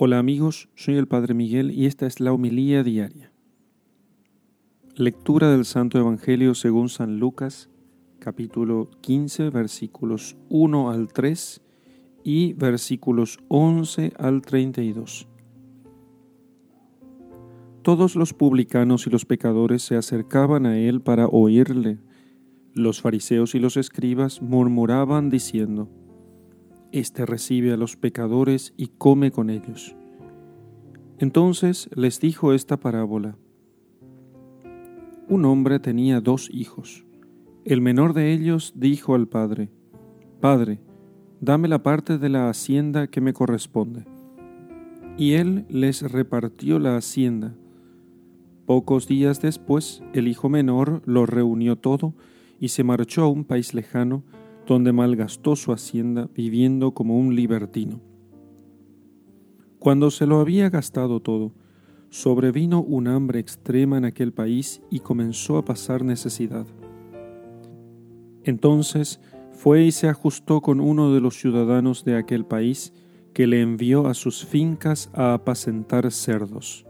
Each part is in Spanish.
Hola amigos, soy el Padre Miguel y esta es la homilía diaria. Lectura del Santo Evangelio según San Lucas, capítulo 15, versículos 1 al 3 y versículos 11 al 32. Todos los publicanos y los pecadores se acercaban a él para oírle. Los fariseos y los escribas murmuraban diciendo, Este recibe a los pecadores y come con ellos. Entonces les dijo esta parábola. Un hombre tenía dos hijos. El menor de ellos dijo al padre, Padre, dame la parte de la hacienda que me corresponde. Y él les repartió la hacienda. Pocos días después, el hijo menor lo reunió todo y se marchó a un país lejano, donde malgastó su hacienda viviendo como un libertino. Cuando se lo había gastado todo, sobrevino un hambre extrema en aquel país y comenzó a pasar necesidad. Entonces fue y se ajustó con uno de los ciudadanos de aquel país, que le envió a sus fincas a apacentar cerdos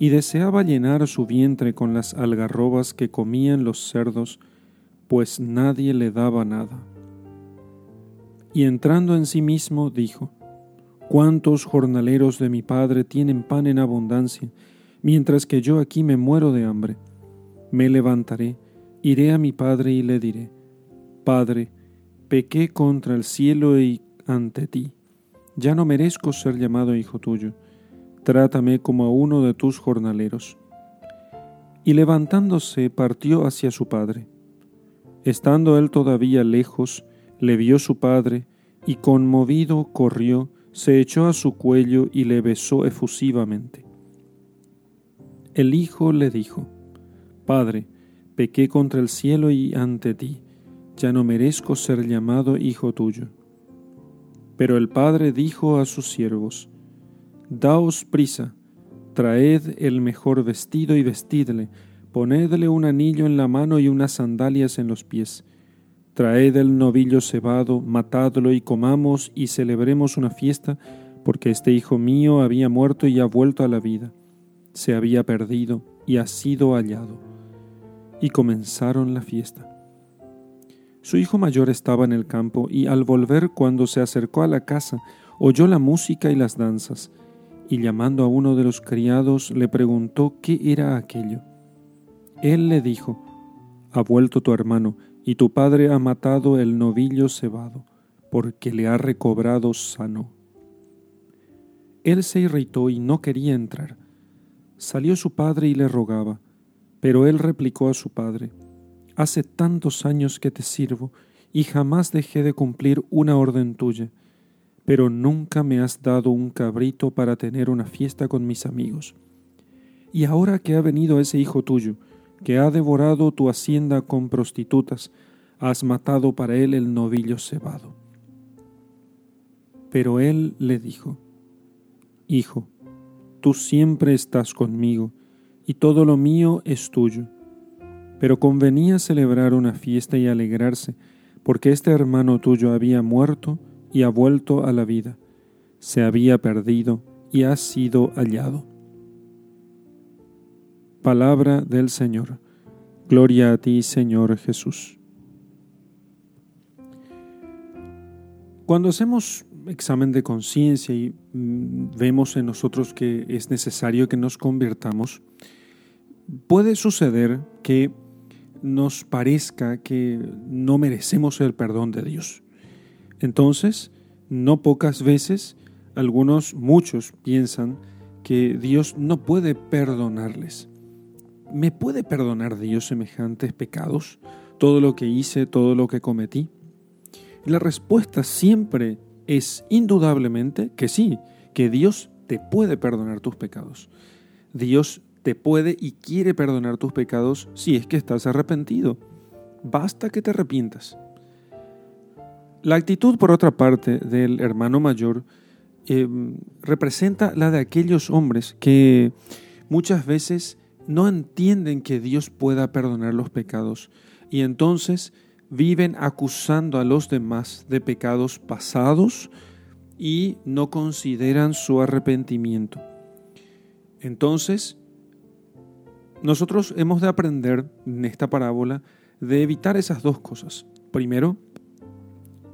y deseaba llenar su vientre con las algarrobas que comían los cerdos, pues nadie le daba nada. Y entrando en sí mismo dijo, ¿Cuántos jornaleros de mi padre tienen pan en abundancia, mientras que yo aquí me muero de hambre? Me levantaré, iré a mi padre y le diré, Padre, pequé contra el cielo y ante ti, ya no merezco ser llamado hijo tuyo trátame como a uno de tus jornaleros. Y levantándose partió hacia su padre. Estando él todavía lejos, le vio su padre, y conmovido corrió, se echó a su cuello y le besó efusivamente. El hijo le dijo, Padre, pequé contra el cielo y ante ti, ya no merezco ser llamado hijo tuyo. Pero el padre dijo a sus siervos, Daos prisa, traed el mejor vestido y vestidle, ponedle un anillo en la mano y unas sandalias en los pies. Traed el novillo cebado, matadlo y comamos y celebremos una fiesta, porque este hijo mío había muerto y ha vuelto a la vida, se había perdido y ha sido hallado. Y comenzaron la fiesta. Su hijo mayor estaba en el campo y al volver cuando se acercó a la casa oyó la música y las danzas y llamando a uno de los criados le preguntó qué era aquello. Él le dijo, Ha vuelto tu hermano, y tu padre ha matado el novillo cebado, porque le ha recobrado sano. Él se irritó y no quería entrar. Salió su padre y le rogaba, pero él replicó a su padre, Hace tantos años que te sirvo, y jamás dejé de cumplir una orden tuya pero nunca me has dado un cabrito para tener una fiesta con mis amigos. Y ahora que ha venido ese hijo tuyo, que ha devorado tu hacienda con prostitutas, has matado para él el novillo cebado. Pero él le dijo, Hijo, tú siempre estás conmigo, y todo lo mío es tuyo. Pero convenía celebrar una fiesta y alegrarse, porque este hermano tuyo había muerto y ha vuelto a la vida, se había perdido y ha sido hallado. Palabra del Señor. Gloria a ti, Señor Jesús. Cuando hacemos examen de conciencia y mm, vemos en nosotros que es necesario que nos convirtamos, puede suceder que nos parezca que no merecemos el perdón de Dios. Entonces, no pocas veces, algunos, muchos piensan que Dios no puede perdonarles. ¿Me puede perdonar Dios semejantes pecados? Todo lo que hice, todo lo que cometí. la respuesta siempre es indudablemente que sí, que Dios te puede perdonar tus pecados. Dios te puede y quiere perdonar tus pecados si es que estás arrepentido. Basta que te arrepientas. La actitud, por otra parte, del hermano mayor eh, representa la de aquellos hombres que muchas veces no entienden que Dios pueda perdonar los pecados y entonces viven acusando a los demás de pecados pasados y no consideran su arrepentimiento. Entonces, nosotros hemos de aprender en esta parábola de evitar esas dos cosas. Primero,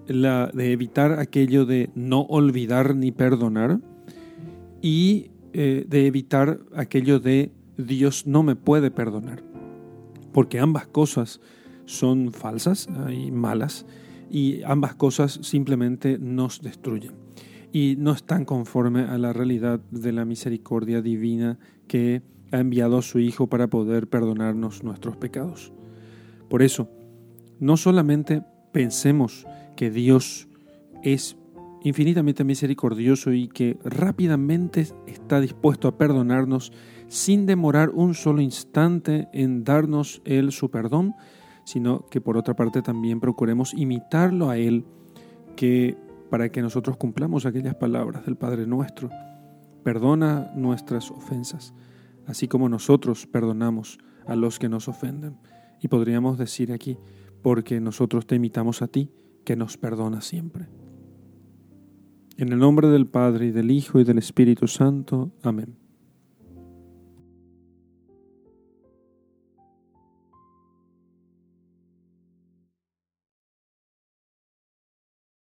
de evitar aquello de no olvidar ni perdonar y eh, de evitar aquello de Dios no me puede perdonar. Porque ambas cosas son falsas y malas y ambas cosas simplemente nos destruyen y no están conforme a la realidad de la misericordia divina que ha enviado a su Hijo para poder perdonarnos nuestros pecados. Por eso, no solamente pensemos que Dios es infinitamente misericordioso y que rápidamente está dispuesto a perdonarnos sin demorar un solo instante en darnos Él su perdón, sino que por otra parte también procuremos imitarlo a Él, que para que nosotros cumplamos aquellas palabras del Padre nuestro, perdona nuestras ofensas así como nosotros perdonamos a los que nos ofenden. Y podríamos decir aquí, porque nosotros te imitamos a ti, que nos perdona siempre. En el nombre del Padre y del Hijo y del Espíritu Santo. Amén.